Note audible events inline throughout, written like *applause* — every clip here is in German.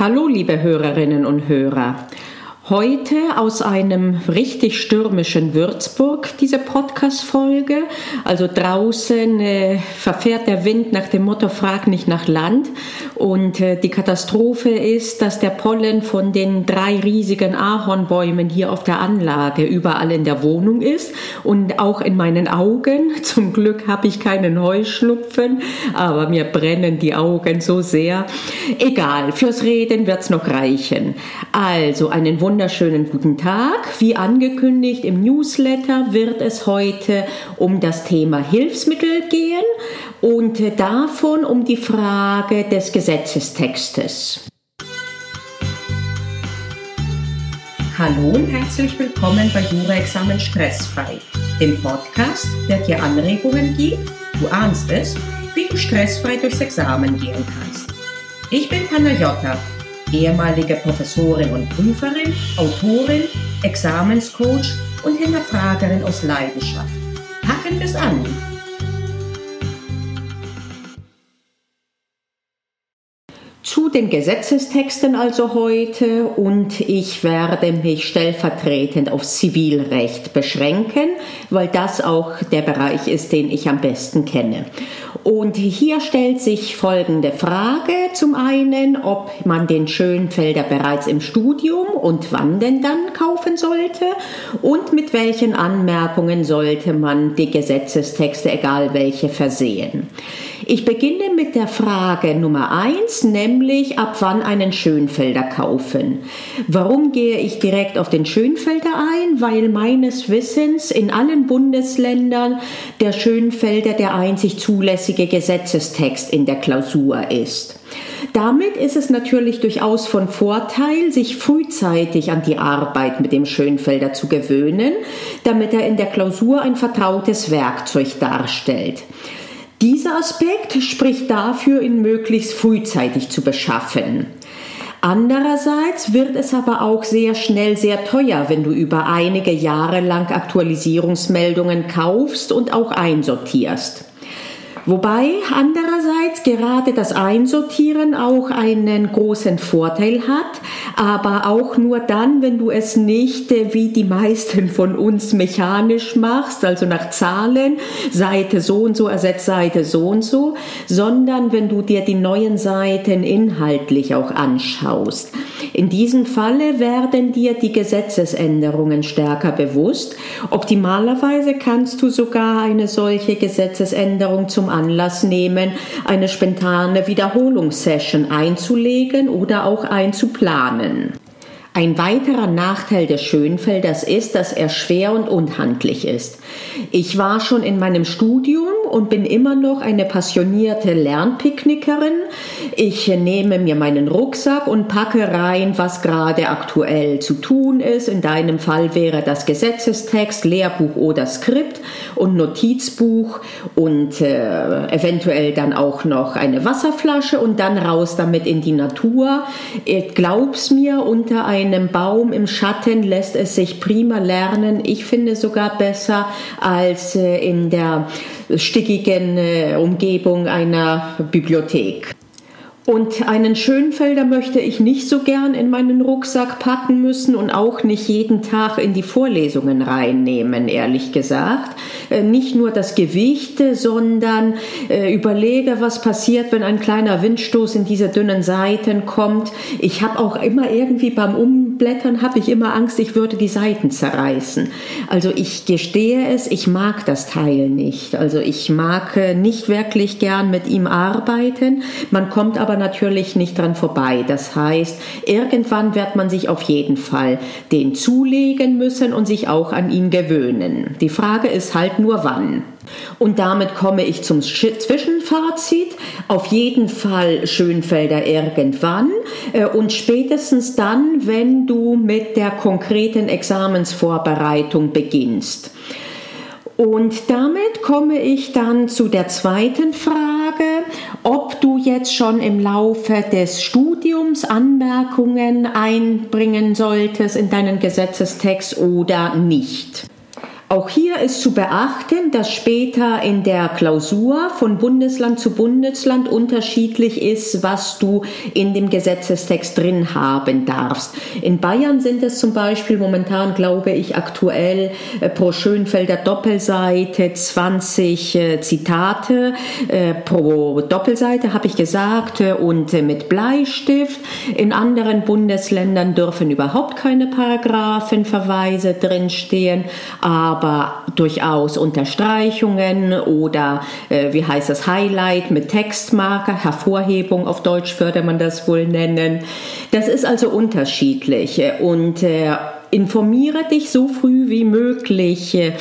Hallo, liebe Hörerinnen und Hörer. Heute aus einem richtig stürmischen Würzburg diese Podcast-Folge. Also draußen äh, verfährt der Wind nach dem Motto Frag nicht nach Land. Und äh, die Katastrophe ist, dass der Pollen von den drei riesigen Ahornbäumen hier auf der Anlage überall in der Wohnung ist und auch in meinen Augen. *laughs* Zum Glück habe ich keinen Heuschnupfen, aber mir brennen die Augen so sehr. Egal, fürs Reden wird's noch reichen. Also einen wunderbaren wunderschönen guten Tag. Wie angekündigt im Newsletter wird es heute um das Thema Hilfsmittel gehen und davon um die Frage des Gesetzestextes. Hallo und herzlich willkommen bei Jura-Examen Stressfrei, dem Podcast, der dir Anregungen gibt, du ahnst es, wie du stressfrei durchs Examen gehen kannst. Ich bin Panayota ehemalige Professorin und Prüferin, Autorin, Examenscoach und Hinterfragerin aus Leidenschaft. Packen wir es an! Den Gesetzestexten also heute und ich werde mich stellvertretend auf Zivilrecht beschränken, weil das auch der Bereich ist, den ich am besten kenne. Und hier stellt sich folgende Frage. Zum einen, ob man den Schönfelder bereits im Studium und wann denn dann kaufen sollte und mit welchen Anmerkungen sollte man die Gesetzestexte, egal welche, versehen. Ich beginne mit der Frage Nummer eins, nämlich ab wann einen Schönfelder kaufen. Warum gehe ich direkt auf den Schönfelder ein? Weil meines Wissens in allen Bundesländern der Schönfelder der einzig zulässige Gesetzestext in der Klausur ist. Damit ist es natürlich durchaus von Vorteil, sich frühzeitig an die Arbeit mit dem Schönfelder zu gewöhnen, damit er in der Klausur ein vertrautes Werkzeug darstellt. Dieser Aspekt spricht dafür, ihn möglichst frühzeitig zu beschaffen. Andererseits wird es aber auch sehr schnell sehr teuer, wenn du über einige Jahre lang Aktualisierungsmeldungen kaufst und auch einsortierst. Wobei andererseits gerade das Einsortieren auch einen großen Vorteil hat, aber auch nur dann, wenn du es nicht äh, wie die meisten von uns mechanisch machst, also nach Zahlen, Seite so und so ersetzt Seite so und so, sondern wenn du dir die neuen Seiten inhaltlich auch anschaust. In diesem Falle werden dir die Gesetzesänderungen stärker bewusst. Optimalerweise kannst du sogar eine solche Gesetzesänderung zum Anlass nehmen, eine spontane Wiederholungssession einzulegen oder auch einzuplanen. Ein weiterer Nachteil des Schönfelders ist, dass er schwer und unhandlich ist. Ich war schon in meinem Studium und bin immer noch eine passionierte Lernpicknickerin. Ich nehme mir meinen Rucksack und packe rein, was gerade aktuell zu tun ist. In deinem Fall wäre das Gesetzestext, Lehrbuch oder Skript und Notizbuch und äh, eventuell dann auch noch eine Wasserflasche und dann raus damit in die Natur. Glaub's mir, unter einem Baum im Schatten lässt es sich prima lernen. Ich finde sogar besser als äh, in der stickigen äh, Umgebung einer Bibliothek. Und einen Schönfelder möchte ich nicht so gern in meinen Rucksack packen müssen und auch nicht jeden Tag in die Vorlesungen reinnehmen, ehrlich gesagt. Äh, nicht nur das Gewicht, sondern äh, überlege, was passiert, wenn ein kleiner Windstoß in diese dünnen Seiten kommt. Ich habe auch immer irgendwie beim Umblättern habe ich immer Angst, ich würde die Seiten zerreißen. Also ich gestehe es, ich mag das Teil nicht. Also ich mag äh, nicht wirklich gern mit ihm arbeiten. Man kommt aber natürlich nicht dran vorbei. Das heißt, irgendwann wird man sich auf jeden Fall den zulegen müssen und sich auch an ihn gewöhnen. Die Frage ist halt nur wann. Und damit komme ich zum Zwischenfazit. Auf jeden Fall Schönfelder irgendwann äh, und spätestens dann, wenn du mit der konkreten Examensvorbereitung beginnst. Und damit komme ich dann zu der zweiten Frage, ob du jetzt schon im Laufe des Studiums Anmerkungen einbringen solltest in deinen Gesetzestext oder nicht. Auch hier ist zu beachten, dass später in der Klausur von Bundesland zu Bundesland unterschiedlich ist, was du in dem Gesetzestext drin haben darfst. In Bayern sind es zum Beispiel momentan, glaube ich, aktuell äh, pro Schönfelder Doppelseite 20 äh, Zitate äh, pro Doppelseite, habe ich gesagt, und mit Bleistift. In anderen Bundesländern dürfen überhaupt keine Paragraphenverweise drinstehen, aber aber durchaus Unterstreichungen oder äh, wie heißt das Highlight mit Textmarker, Hervorhebung auf Deutsch würde man das wohl nennen. Das ist also unterschiedlich und äh, informiere dich so früh wie möglich, äh,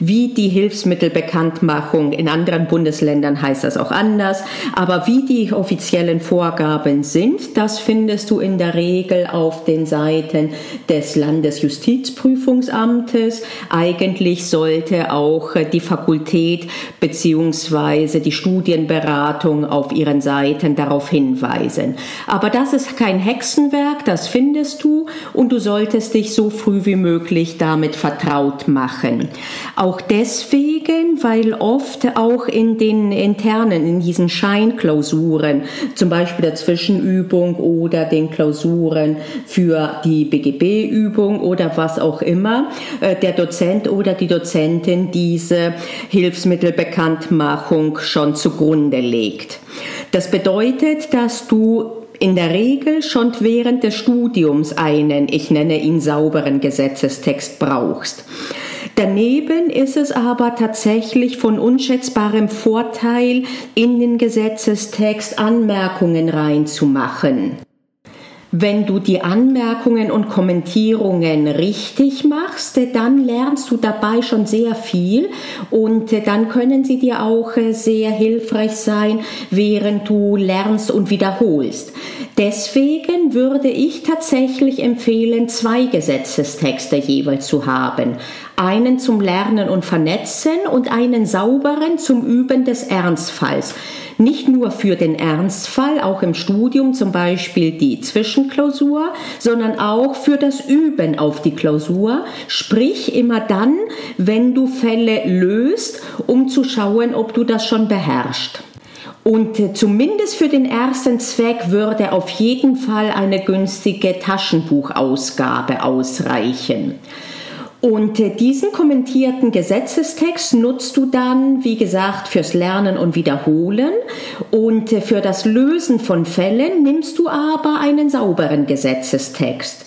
wie die Hilfsmittelbekanntmachung in anderen Bundesländern heißt das auch anders, aber wie die offiziellen Vorgaben sind, das findest du in der Regel auf den Seiten des Landesjustizprüfungsamtes. Eigentlich sollte auch äh, die Fakultät beziehungsweise die Studienberatung auf ihren Seiten darauf hinweisen. Aber das ist kein Hexenwerk, das findest du und du solltest dich so früh wie möglich damit vertraut machen. Auch deswegen, weil oft auch in den internen, in diesen Scheinklausuren, zum Beispiel der Zwischenübung oder den Klausuren für die BGB-Übung oder was auch immer, äh, der Dozent oder die Dozentin diese Hilfsmittelbekanntmachung schon zugrunde legt. Das bedeutet, dass du in der Regel schon während des Studiums einen, ich nenne ihn sauberen Gesetzestext brauchst. Daneben ist es aber tatsächlich von unschätzbarem Vorteil, in den Gesetzestext Anmerkungen reinzumachen. Wenn du die Anmerkungen und Kommentierungen richtig machst, dann lernst du dabei schon sehr viel und dann können sie dir auch sehr hilfreich sein, während du lernst und wiederholst. Deswegen würde ich tatsächlich empfehlen, zwei Gesetzestexte jeweils zu haben. Einen zum Lernen und Vernetzen und einen sauberen zum Üben des Ernstfalls nicht nur für den Ernstfall, auch im Studium zum Beispiel die Zwischenklausur, sondern auch für das Üben auf die Klausur, sprich immer dann, wenn du Fälle löst, um zu schauen, ob du das schon beherrschst. Und äh, zumindest für den ersten Zweck würde auf jeden Fall eine günstige Taschenbuchausgabe ausreichen. Und äh, diesen kommentierten Gesetzestext nutzt du dann, wie gesagt, fürs Lernen und Wiederholen. Und äh, für das Lösen von Fällen nimmst du aber einen sauberen Gesetzestext.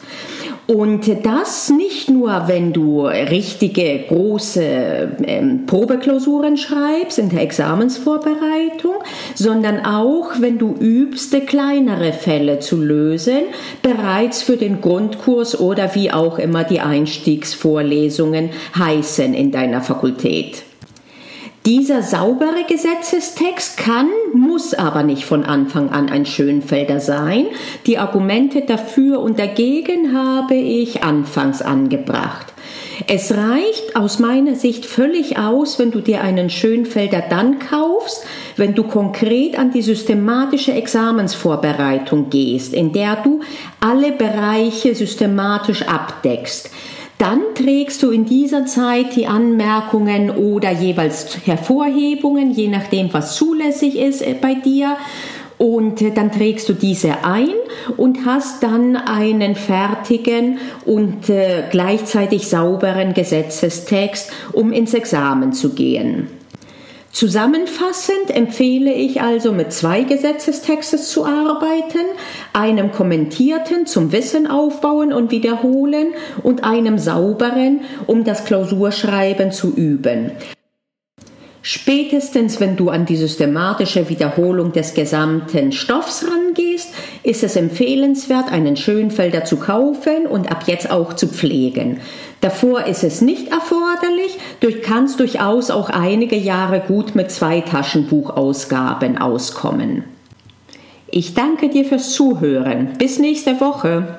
Und das nicht nur, wenn du richtige große ähm, Probeklausuren schreibst in der Examensvorbereitung, sondern auch, wenn du übst, kleinere Fälle zu lösen, bereits für den Grundkurs oder wie auch immer die Einstiegsvorlesungen heißen in deiner Fakultät. Dieser saubere Gesetzestext kann, muss aber nicht von Anfang an ein Schönfelder sein. Die Argumente dafür und dagegen habe ich anfangs angebracht. Es reicht aus meiner Sicht völlig aus, wenn du dir einen Schönfelder dann kaufst, wenn du konkret an die systematische Examensvorbereitung gehst, in der du alle Bereiche systematisch abdeckst. Dann trägst du in dieser Zeit die Anmerkungen oder jeweils Hervorhebungen, je nachdem, was zulässig ist äh, bei dir. Und äh, dann trägst du diese ein und hast dann einen fertigen und äh, gleichzeitig sauberen Gesetzestext, um ins Examen zu gehen. Zusammenfassend empfehle ich also mit zwei Gesetzestextes zu arbeiten, einem kommentierten zum Wissen aufbauen und wiederholen und einem sauberen, um das Klausurschreiben zu üben. Spätestens, wenn du an die systematische Wiederholung des gesamten Stoffs rangehst, ist es empfehlenswert, einen Schönfelder zu kaufen und ab jetzt auch zu pflegen. Davor ist es nicht erforderlich, du kannst durchaus auch einige Jahre gut mit zwei Taschenbuchausgaben auskommen. Ich danke dir fürs Zuhören. Bis nächste Woche.